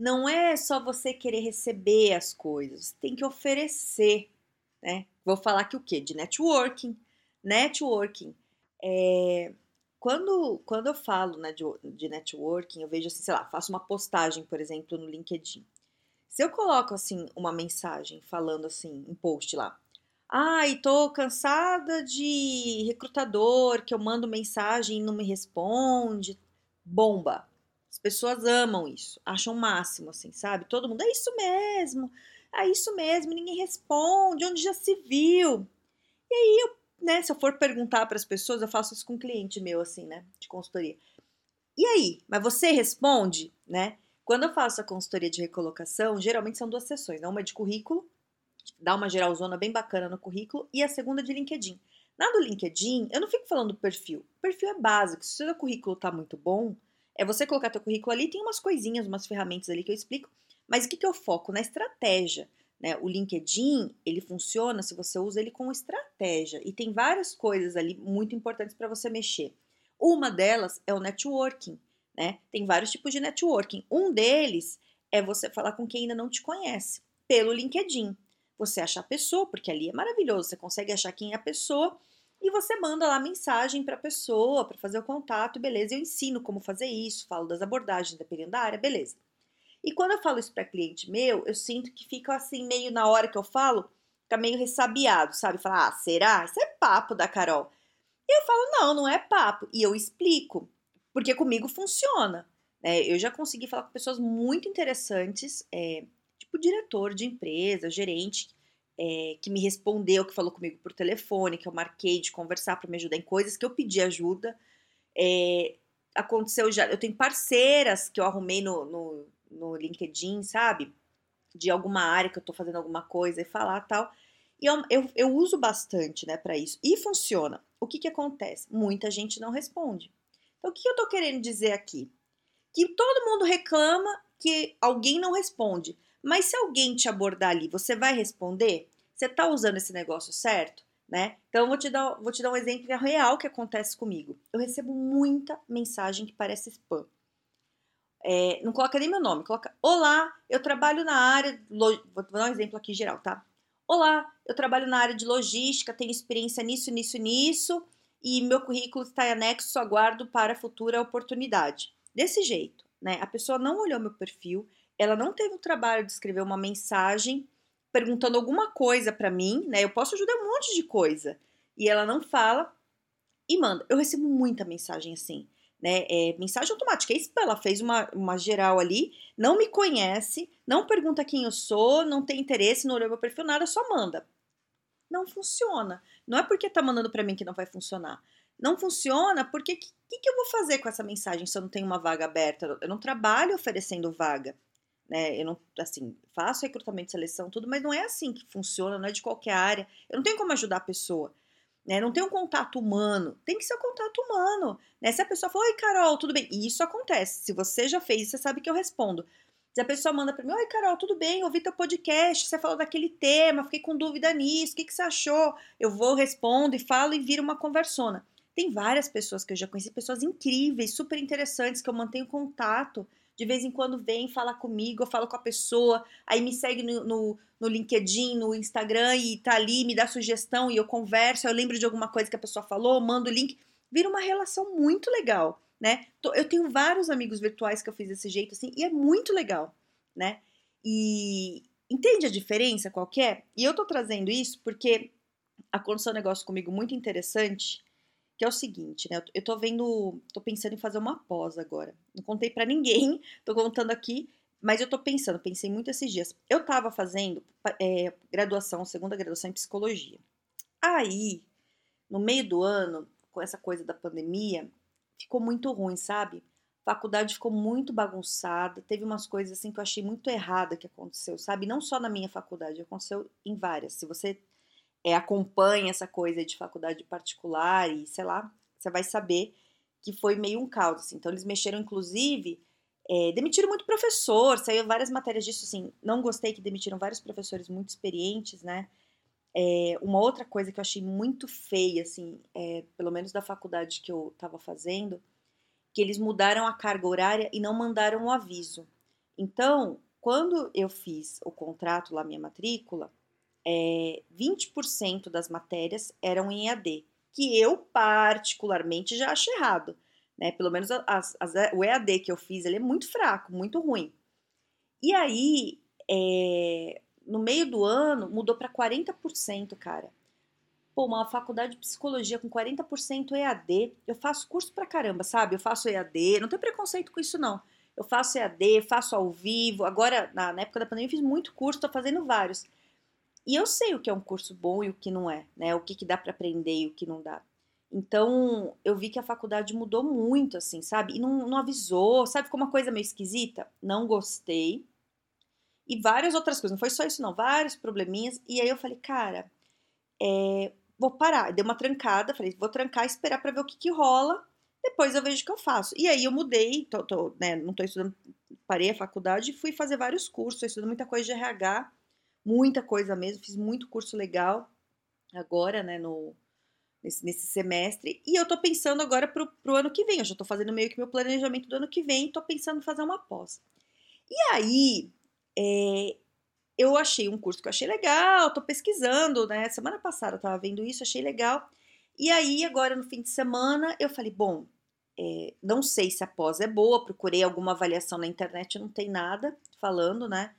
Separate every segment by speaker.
Speaker 1: Não é só você querer receber as coisas, tem que oferecer, né? Vou falar aqui o quê? De networking. Networking. É, quando, quando eu falo né, de, de networking, eu vejo assim, sei lá, faço uma postagem, por exemplo, no LinkedIn. Se eu coloco assim uma mensagem falando assim, um post lá, ai, ah, tô cansada de recrutador que eu mando mensagem e não me responde, bomba. As pessoas amam isso, acham o máximo, assim, sabe? Todo mundo, é isso mesmo, é isso mesmo, ninguém responde, onde já se viu. E aí, eu, né, se eu for perguntar para as pessoas, eu faço isso com um cliente meu, assim, né, de consultoria. E aí, mas você responde, né? Quando eu faço a consultoria de recolocação, geralmente são duas sessões, né? Uma de currículo, dá uma geralzona bem bacana no currículo, e a segunda de LinkedIn. Na do LinkedIn, eu não fico falando do perfil. O perfil é básico. Se o seu currículo tá muito bom, é você colocar teu currículo ali, tem umas coisinhas, umas ferramentas ali que eu explico, mas o que, que eu foco? Na estratégia. Né? O LinkedIn, ele funciona se você usa ele com estratégia. E tem várias coisas ali muito importantes para você mexer. Uma delas é o networking. Né? Tem vários tipos de networking. Um deles é você falar com quem ainda não te conhece, pelo LinkedIn. Você achar a pessoa, porque ali é maravilhoso, você consegue achar quem é a pessoa e você manda lá mensagem para a pessoa para fazer o contato, beleza? Eu ensino como fazer isso, falo das abordagens dependendo da área, beleza. E quando eu falo isso para cliente meu, eu sinto que fica assim meio na hora que eu falo, fica meio ressabiado, sabe? Falar, ah, será? Isso é papo da Carol. E eu falo, não, não é papo. E eu explico, porque comigo funciona. Né? Eu já consegui falar com pessoas muito interessantes, é, tipo diretor de empresa, gerente, é, que me respondeu, que falou comigo por telefone, que eu marquei de conversar para me ajudar em coisas que eu pedi ajuda. É, aconteceu já. Eu tenho parceiras que eu arrumei no, no, no, LinkedIn, sabe? De alguma área que eu tô fazendo alguma coisa e falar tal. E eu, eu, eu uso bastante, né, para isso. E funciona. O que que acontece? Muita gente não responde. Então, o que eu tô querendo dizer aqui? Que todo mundo reclama que alguém não responde. Mas se alguém te abordar ali, você vai responder? Você está usando esse negócio certo? Né? Então, eu vou te, dar, vou te dar um exemplo real que acontece comigo. Eu recebo muita mensagem que parece spam. É, não coloca nem meu nome, coloca Olá, eu trabalho na área. Vou dar um exemplo aqui geral, tá? Olá, eu trabalho na área de logística, tenho experiência nisso, nisso, nisso, e meu currículo está em anexo, aguardo para futura oportunidade. Desse jeito, né? A pessoa não olhou meu perfil, ela não teve o trabalho de escrever uma mensagem perguntando alguma coisa para mim, né? Eu posso ajudar um monte de coisa. E ela não fala e manda. Eu recebo muita mensagem assim, né? É, mensagem automática. É isso, ela fez uma, uma geral ali, não me conhece, não pergunta quem eu sou, não tem interesse, não olhou meu perfil, nada, só manda. Não funciona. Não é porque tá mandando para mim que não vai funcionar. Não funciona porque o que, que, que eu vou fazer com essa mensagem se eu não tenho uma vaga aberta? Eu não trabalho oferecendo vaga né? Eu não, assim, faço recrutamento seleção, tudo, mas não é assim que funciona, não é de qualquer área. Eu não tenho como ajudar a pessoa. Né? Não tem um contato humano, tem que ser um contato humano. Né? Se a pessoa fala, oi Carol, tudo bem? E isso acontece. Se você já fez, você sabe que eu respondo. Se a pessoa manda para mim, oi Carol, tudo bem? Ouvi teu podcast, você falou daquele tema, fiquei com dúvida nisso, o que, que você achou? Eu vou, respondo e falo e vira uma conversona. Tem várias pessoas que eu já conheci, pessoas incríveis, super interessantes, que eu mantenho contato de vez em quando vem falar comigo, eu falo com a pessoa, aí me segue no, no, no, LinkedIn, no Instagram e tá ali, me dá sugestão e eu converso, eu lembro de alguma coisa que a pessoa falou, mando o link, vira uma relação muito legal, né? Eu tenho vários amigos virtuais que eu fiz desse jeito assim e é muito legal, né? E entende a diferença qualquer? E eu tô trazendo isso porque aconteceu um negócio comigo muito interessante que é o seguinte, né? Eu tô vendo, tô pensando em fazer uma pós agora. Não contei para ninguém, tô contando aqui, mas eu tô pensando, pensei muito esses dias. Eu tava fazendo é, graduação, segunda graduação em psicologia. Aí, no meio do ano, com essa coisa da pandemia, ficou muito ruim, sabe? faculdade ficou muito bagunçada, teve umas coisas assim que eu achei muito errada que aconteceu, sabe? Não só na minha faculdade, aconteceu em várias. Se você é, acompanha essa coisa de faculdade particular e sei lá, você vai saber que foi meio um caos. Assim. Então eles mexeram, inclusive, é, demitiram muito professor, saiu várias matérias disso, assim. Não gostei que demitiram vários professores muito experientes, né? É, uma outra coisa que eu achei muito feia, assim, é, pelo menos da faculdade que eu estava fazendo, que eles mudaram a carga horária e não mandaram o um aviso. Então, quando eu fiz o contrato lá, minha matrícula, é, 20% das matérias eram em EAD, que eu particularmente já acho errado. Né? Pelo menos as, as, o EAD que eu fiz ele é muito fraco, muito ruim. E aí, é, no meio do ano, mudou para 40%, cara. Pô, uma faculdade de psicologia com 40% EAD, eu faço curso pra caramba, sabe? Eu faço EAD, não tem preconceito com isso não. Eu faço EAD, faço ao vivo. Agora, na, na época da pandemia, eu fiz muito curso, tô fazendo vários. E eu sei o que é um curso bom e o que não é, né? O que, que dá para aprender e o que não dá. Então, eu vi que a faculdade mudou muito, assim, sabe? E não, não avisou, sabe? Ficou uma coisa meio esquisita. Não gostei. E várias outras coisas. Não foi só isso, não. Vários probleminhas. E aí eu falei, cara, é, vou parar. Dei uma trancada. Falei, vou trancar e esperar para ver o que, que rola. Depois eu vejo o que eu faço. E aí eu mudei. Tô, tô, né, não tô estudando. Parei a faculdade e fui fazer vários cursos. estudando muita coisa de RH muita coisa mesmo, fiz muito curso legal agora, né, no, nesse, nesse semestre. E eu tô pensando agora pro, pro ano que vem, eu já tô fazendo meio que meu planejamento do ano que vem, tô pensando em fazer uma pós. E aí, é, eu achei um curso que eu achei legal, tô pesquisando, né, semana passada eu tava vendo isso, achei legal. E aí, agora no fim de semana, eu falei, bom, é, não sei se a pós é boa, procurei alguma avaliação na internet, não tem nada falando, né?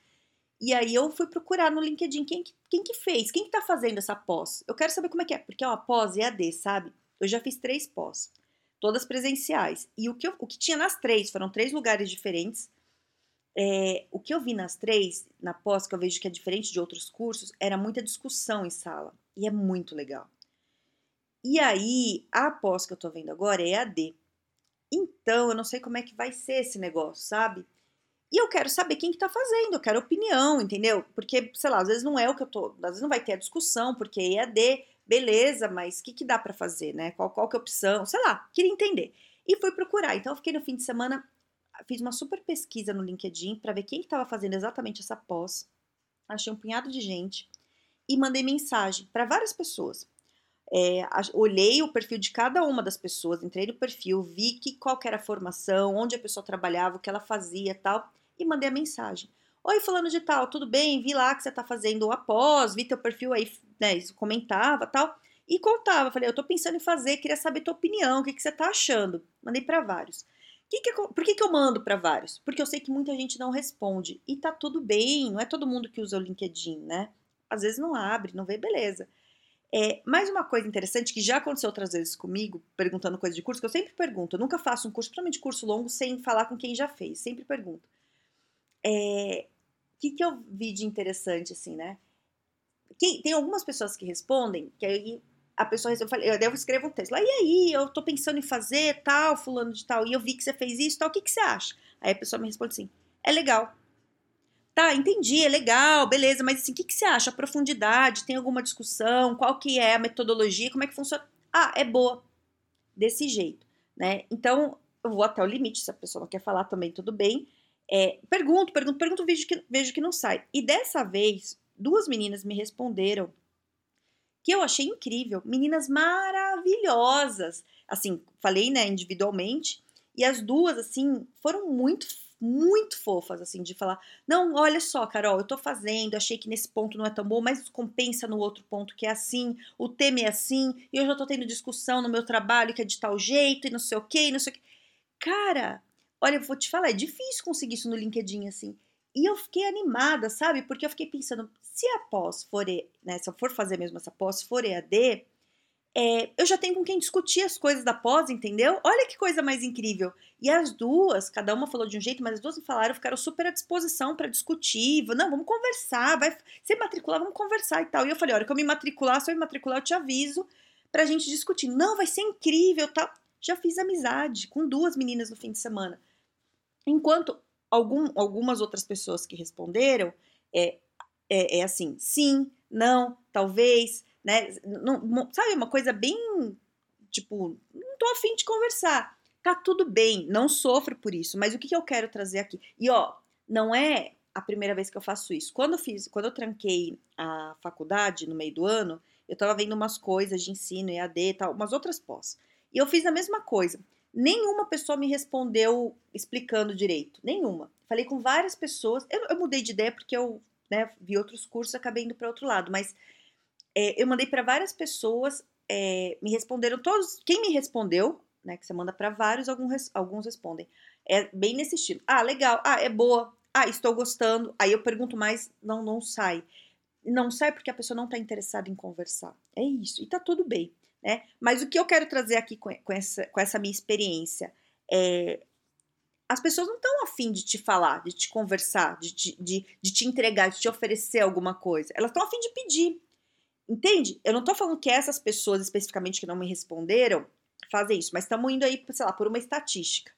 Speaker 1: E aí eu fui procurar no LinkedIn quem, quem que fez, quem que tá fazendo essa pós. Eu quero saber como é que é, porque é uma pós EAD, sabe? Eu já fiz três pós, todas presenciais. E o que, eu, o que tinha nas três, foram três lugares diferentes. É, o que eu vi nas três, na pós, que eu vejo que é diferente de outros cursos, era muita discussão em sala. E é muito legal. E aí, a pós que eu tô vendo agora é EAD. Então, eu não sei como é que vai ser esse negócio, sabe? E eu quero saber quem que tá fazendo, eu quero opinião, entendeu? Porque, sei lá, às vezes não é o que eu tô, às vezes não vai ter a discussão, porque EAD, beleza, mas o que, que dá para fazer, né? Qual, qual que é a opção? Sei lá, queria entender. E fui procurar. Então, eu fiquei no fim de semana, fiz uma super pesquisa no LinkedIn para ver quem que tava fazendo exatamente essa pós. Achei um punhado de gente e mandei mensagem para várias pessoas. É, olhei o perfil de cada uma das pessoas, entrei no perfil, vi que qual era a formação, onde a pessoa trabalhava, o que ela fazia tal e mandei a mensagem. Oi, fulano de tal, tudo bem? Vi lá que você tá fazendo o após, vi teu perfil aí, né, comentava tal. E contava, falei, eu tô pensando em fazer, queria saber tua opinião, o que, que você tá achando? Mandei para vários. Que que por que, que eu mando para vários? Porque eu sei que muita gente não responde. E tá tudo bem, não é todo mundo que usa o LinkedIn, né? Às vezes não abre, não vê, beleza. É, mais uma coisa interessante que já aconteceu outras vezes comigo, perguntando coisa de curso, que eu sempre pergunto, eu nunca faço um curso, principalmente curso longo, sem falar com quem já fez, sempre pergunto. É, que, que eu vi de interessante, assim, né? Quem, tem algumas pessoas que respondem, que aí a pessoa, eu falei, eu devo escrever um texto lá, e aí, eu tô pensando em fazer tal, fulano de tal, e eu vi que você fez isso, tal, o que, que você acha? Aí a pessoa me responde assim, é legal. Tá, entendi, é legal, beleza, mas assim, o que, que você acha? A profundidade, tem alguma discussão? Qual que é a metodologia? Como é que funciona? Ah, é boa. Desse jeito, né? Então, eu vou até o limite, se a pessoa não quer falar também, tudo bem. É, pergunto, pergunto, pergunto, vejo que, vejo que não sai. E dessa vez, duas meninas me responderam que eu achei incrível. Meninas maravilhosas. Assim, falei, né, individualmente. E as duas, assim, foram muito, muito fofas, assim, de falar: não, olha só, Carol, eu tô fazendo, achei que nesse ponto não é tão bom, mas compensa no outro ponto que é assim, o tema é assim, e eu já tô tendo discussão no meu trabalho que é de tal jeito, e não sei o quê, e não sei o quê. Cara, Olha, eu vou te falar, é difícil conseguir isso no LinkedIn, assim. E eu fiquei animada, sabe? Porque eu fiquei pensando, se a pós for, né, se eu for fazer mesmo essa pós, for EAD, é, eu já tenho com quem discutir as coisas da pós, entendeu? Olha que coisa mais incrível. E as duas, cada uma falou de um jeito, mas as duas falaram, ficaram super à disposição para discutir. Não, vamos conversar, vai se matricular, vamos conversar e tal. E eu falei, olha, que eu me matricular, se eu me matricular, eu te aviso pra gente discutir. Não, vai ser incrível, tal. Já fiz amizade com duas meninas no fim de semana Enquanto algum, algumas outras pessoas que responderam é, é, é assim, sim, não, talvez, né? Não, sabe, uma coisa bem tipo, não tô afim de conversar. Tá tudo bem, não sofro por isso, mas o que, que eu quero trazer aqui? E ó, não é a primeira vez que eu faço isso. Quando eu fiz, quando eu tranquei a faculdade no meio do ano, eu tava vendo umas coisas de ensino, EAD e tal, umas outras pós. E eu fiz a mesma coisa. Nenhuma pessoa me respondeu explicando direito. Nenhuma. Falei com várias pessoas. Eu, eu mudei de ideia porque eu né, vi outros cursos acabei indo para outro lado. Mas é, eu mandei para várias pessoas, é, me responderam todos. Quem me respondeu, né, que você manda para vários, alguns, alguns respondem. É bem nesse estilo. Ah, legal. Ah, é boa. Ah, estou gostando. Aí eu pergunto mais, não, não sai. Não sai porque a pessoa não está interessada em conversar. É isso. E tá tudo bem. Né? Mas o que eu quero trazer aqui com, com, essa, com essa minha experiência é. As pessoas não estão afim de te falar, de te conversar, de, de, de, te entregar, de te oferecer alguma coisa. Elas estão afim de pedir. Entende? Eu não estou falando que essas pessoas especificamente que não me responderam fazem isso, mas estamos indo aí, sei lá, por uma estatística.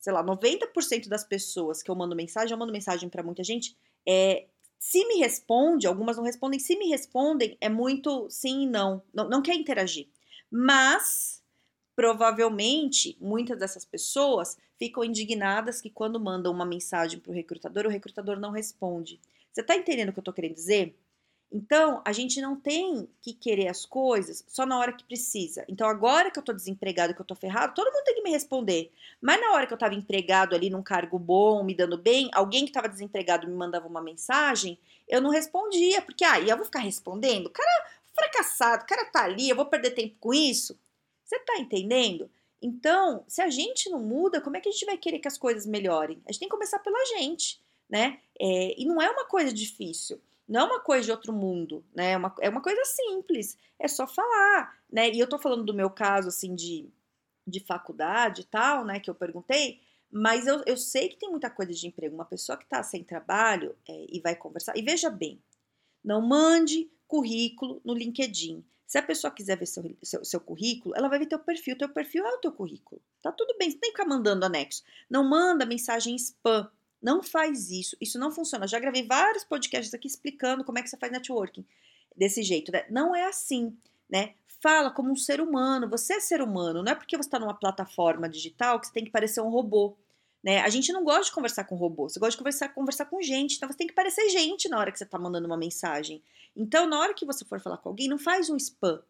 Speaker 1: Sei lá, 90% das pessoas que eu mando mensagem, eu mando mensagem para muita gente, é, se me responde, algumas não respondem, se me respondem, é muito sim e não, não, não quer interagir. Mas, provavelmente, muitas dessas pessoas ficam indignadas que quando mandam uma mensagem para o recrutador, o recrutador não responde. Você está entendendo o que eu estou querendo dizer? Então, a gente não tem que querer as coisas só na hora que precisa. Então, agora que eu tô desempregado, que eu tô ferrado, todo mundo tem que me responder. Mas na hora que eu tava empregado ali num cargo bom, me dando bem, alguém que tava desempregado me mandava uma mensagem, eu não respondia, porque aí ah, eu vou ficar respondendo? O cara fracassado, o cara tá ali, eu vou perder tempo com isso? Você tá entendendo? Então, se a gente não muda, como é que a gente vai querer que as coisas melhorem? A gente tem que começar pela gente, né? É, e não é uma coisa difícil. Não é uma coisa de outro mundo, né? É uma, é uma coisa simples. É só falar, né? E eu tô falando do meu caso, assim, de, de faculdade e tal, né? Que eu perguntei. Mas eu, eu sei que tem muita coisa de emprego. Uma pessoa que está sem trabalho é, e vai conversar. E veja bem, não mande currículo no LinkedIn. Se a pessoa quiser ver seu, seu, seu, currículo, ela vai ver teu perfil. Teu perfil é o teu currículo. Tá tudo bem, você tem que ficar mandando anexo. Não manda mensagem spam. Não faz isso. Isso não funciona. já gravei vários podcasts aqui explicando como é que você faz networking desse jeito. Né? Não é assim, né? Fala como um ser humano. Você é ser humano. Não é porque você está numa plataforma digital que você tem que parecer um robô. Né? A gente não gosta de conversar com robô. Você gosta de conversar, conversar com gente. Então você tem que parecer gente na hora que você está mandando uma mensagem. Então, na hora que você for falar com alguém, não faz um spam.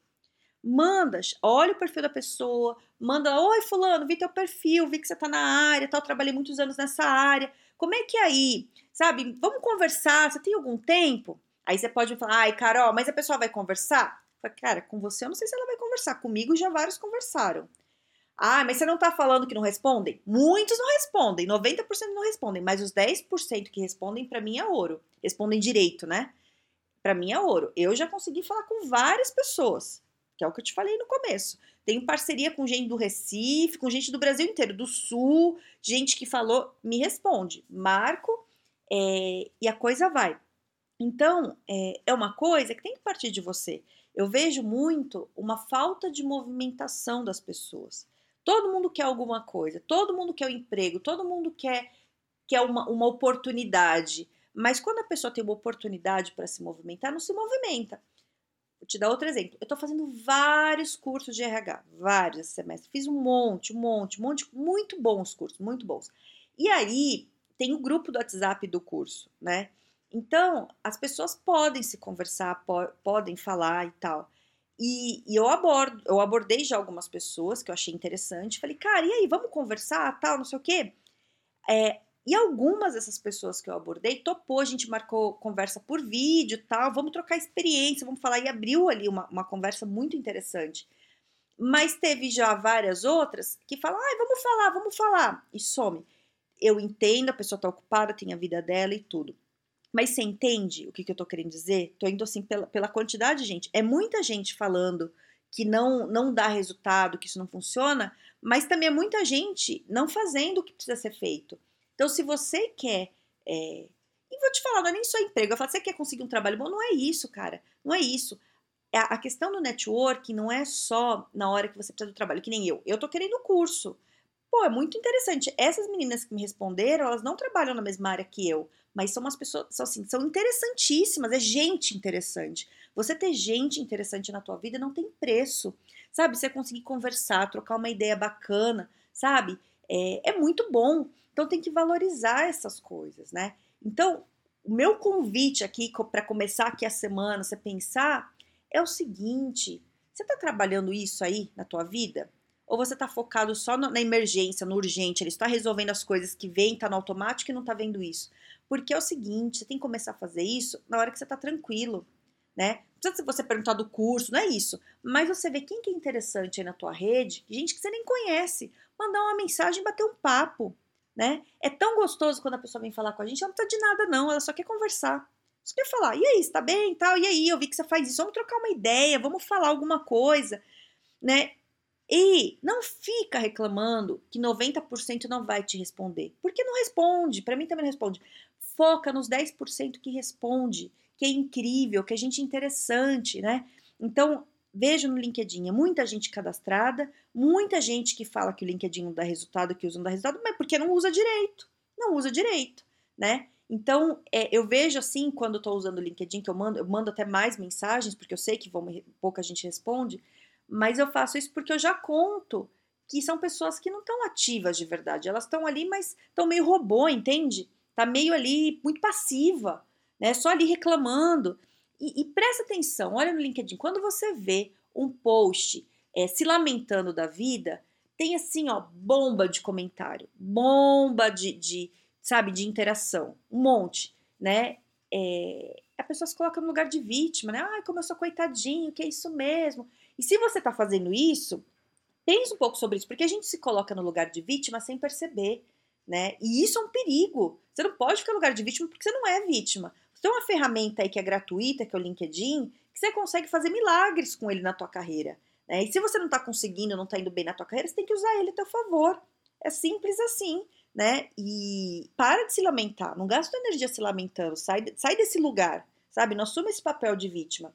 Speaker 1: Manda, olha o perfil da pessoa, manda, oi fulano, vi teu perfil, vi que você está na área, tal, trabalhei muitos anos nessa área como é que é aí? Sabe, vamos conversar, você tem algum tempo? Aí você pode falar, ai, Carol, mas a pessoa vai conversar? Eu cara, com você eu não sei se ela vai conversar. Comigo já vários conversaram. Ah, mas você não tá falando que não respondem? Muitos não respondem, 90% não respondem, mas os 10% que respondem para mim é ouro. Respondem direito, né? Para mim é ouro. Eu já consegui falar com várias pessoas, que é o que eu te falei no começo. Tenho parceria com gente do Recife, com gente do Brasil inteiro, do Sul, gente que falou, me responde, marco é, e a coisa vai. Então, é, é uma coisa que tem que partir de você. Eu vejo muito uma falta de movimentação das pessoas. Todo mundo quer alguma coisa, todo mundo quer um emprego, todo mundo quer, quer uma, uma oportunidade. Mas quando a pessoa tem uma oportunidade para se movimentar, não se movimenta. Vou te dar outro exemplo. Eu estou fazendo vários cursos de RH, vários esse semestre. Fiz um monte, um monte, um monte, muito bons cursos, muito bons. E aí tem o grupo do WhatsApp do curso, né? Então, as pessoas podem se conversar, po podem falar e tal. E, e, eu abordo, eu abordei já algumas pessoas que eu achei interessante. Falei, cara, e aí, vamos conversar, tal, não sei o quê. É, e algumas dessas pessoas que eu abordei topou, a gente marcou conversa por vídeo tal, vamos trocar experiência, vamos falar, e abriu ali uma, uma conversa muito interessante. Mas teve já várias outras que falam, ai, vamos falar, vamos falar, e some. Eu entendo, a pessoa tá ocupada, tem a vida dela e tudo. Mas você entende o que, que eu tô querendo dizer? Tô indo assim pela, pela quantidade de gente. É muita gente falando que não, não dá resultado, que isso não funciona, mas também é muita gente não fazendo o que precisa ser feito. Então, se você quer. É, e vou te falar, não é nem só emprego. Eu falo, você quer conseguir um trabalho bom? Não é isso, cara. Não é isso. A questão do network não é só na hora que você precisa do trabalho, que nem eu. Eu tô querendo curso. Pô, é muito interessante. Essas meninas que me responderam, elas não trabalham na mesma área que eu, mas são umas pessoas, são, assim, são interessantíssimas, é gente interessante. Você ter gente interessante na tua vida não tem preço, sabe? Você conseguir conversar, trocar uma ideia bacana, sabe? É, é muito bom. Então tem que valorizar essas coisas, né? Então, o meu convite aqui para começar aqui a semana, você pensar, é o seguinte: você está trabalhando isso aí na tua vida? Ou você está focado só na emergência, no urgente, ele está resolvendo as coisas que vem, está no automático e não está vendo isso? Porque é o seguinte, você tem que começar a fazer isso na hora que você está tranquilo, né? Não precisa você perguntar do curso, não é isso. Mas você vê quem que é interessante aí na tua rede, gente que você nem conhece, mandar uma mensagem, bater um papo, né? É tão gostoso quando a pessoa vem falar com a gente, ela não precisa de nada não, ela só quer conversar. Só quer falar, e aí, está bem, tal, e aí, eu vi que você faz isso, vamos trocar uma ideia, vamos falar alguma coisa, né? E não fica reclamando que 90% não vai te responder. Porque não responde, para mim também não responde. Foca nos 10% que responde, que é incrível, que é gente interessante, né? Então, vejo no LinkedIn, é muita gente cadastrada, muita gente que fala que o LinkedIn não dá resultado, que usa não dá resultado, mas porque não usa direito. Não usa direito, né? Então, é, eu vejo assim, quando estou usando o LinkedIn, que eu mando, eu mando até mais mensagens, porque eu sei que vão, pouca gente responde, mas eu faço isso porque eu já conto que são pessoas que não estão ativas de verdade. Elas estão ali, mas estão meio robô, entende? Tá meio ali muito passiva, né? Só ali reclamando. E, e presta atenção, olha no LinkedIn, quando você vê um post é, se lamentando da vida, tem assim, ó, bomba de comentário, bomba de, de sabe, de interação, um monte, né? É, a pessoa se coloca no lugar de vítima, né? Ai, como eu sou coitadinho, que é isso mesmo. E se você está fazendo isso, pense um pouco sobre isso, porque a gente se coloca no lugar de vítima sem perceber, né? E isso é um perigo. Você não pode ficar no lugar de vítima porque você não é vítima. Tem uma ferramenta aí que é gratuita, que é o LinkedIn, que você consegue fazer milagres com ele na tua carreira. Né? E se você não está conseguindo, não está indo bem na tua carreira, você tem que usar ele a teu favor. É simples assim, né? E para de se lamentar, não gasta energia se lamentando, sai, sai desse lugar, sabe? Não assume esse papel de vítima.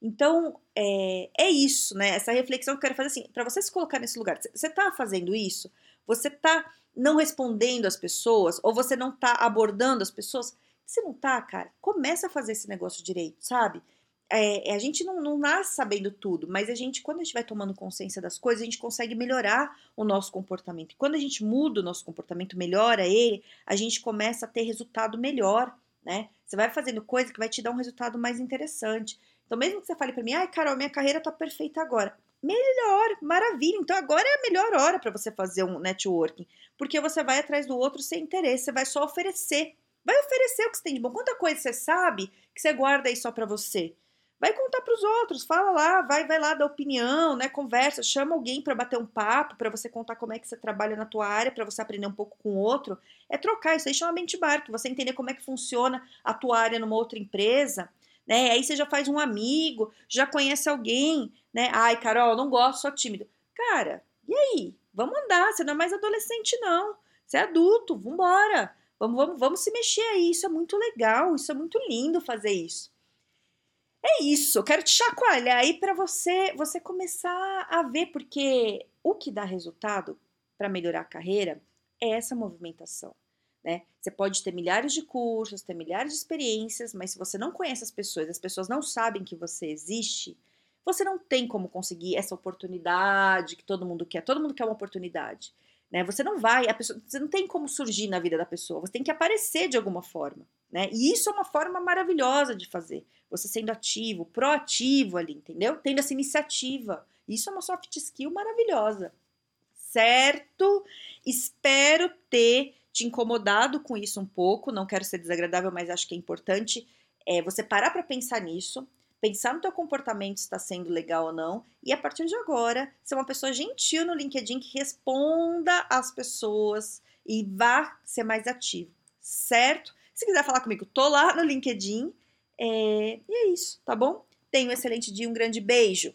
Speaker 1: Então, é, é isso, né? Essa reflexão que eu quero fazer assim, para você se colocar nesse lugar. Você está fazendo isso? Você está não respondendo as pessoas? Ou você não está abordando as pessoas? Se não tá, cara, começa a fazer esse negócio direito, sabe? É, a gente não, não nasce sabendo tudo, mas a gente, quando a gente vai tomando consciência das coisas, a gente consegue melhorar o nosso comportamento. E quando a gente muda o nosso comportamento, melhora ele, a gente começa a ter resultado melhor, né? Você vai fazendo coisa que vai te dar um resultado mais interessante. Então, mesmo que você fale para mim, ai, Carol, minha carreira tá perfeita agora. Melhor, maravilha. Então, agora é a melhor hora para você fazer um networking, porque você vai atrás do outro sem interesse, você vai só oferecer. Vai oferecer o que você tem de bom. Quanta coisa você sabe que você guarda aí só para você? Vai contar para os outros, fala lá, vai, vai lá dar opinião, né? Conversa, chama alguém para bater um papo, para você contar como é que você trabalha na tua área, para você aprender um pouco com o outro. É trocar isso aí chama benchmark, você entender como é que funciona a tua área numa outra empresa né? Aí você já faz um amigo, já conhece alguém, né? Ai, Carol, não gosto, sou tímido. Cara, e aí? Vamos andar, você não é mais adolescente, não. Você é adulto, vambora. Vamos, vamos, vamos se mexer aí. Isso é muito legal, isso é muito lindo fazer isso. É isso, eu quero te chacoalhar aí para você, você começar a ver, porque o que dá resultado para melhorar a carreira é essa movimentação né? Você pode ter milhares de cursos, ter milhares de experiências, mas se você não conhece as pessoas, as pessoas não sabem que você existe, você não tem como conseguir essa oportunidade que todo mundo quer. Todo mundo quer uma oportunidade, né? Você não vai, a pessoa, você não tem como surgir na vida da pessoa. Você tem que aparecer de alguma forma, né? E isso é uma forma maravilhosa de fazer. Você sendo ativo, proativo ali, entendeu? Tendo essa iniciativa. Isso é uma soft skill maravilhosa. Certo? Espero ter te incomodado com isso um pouco, não quero ser desagradável, mas acho que é importante é, você parar para pensar nisso, pensar no teu comportamento se está sendo legal ou não, e a partir de agora, ser uma pessoa gentil no LinkedIn que responda às pessoas e vá ser mais ativo, certo? Se quiser falar comigo, tô lá no LinkedIn. É, e é isso, tá bom? Tenha um excelente dia, um grande beijo!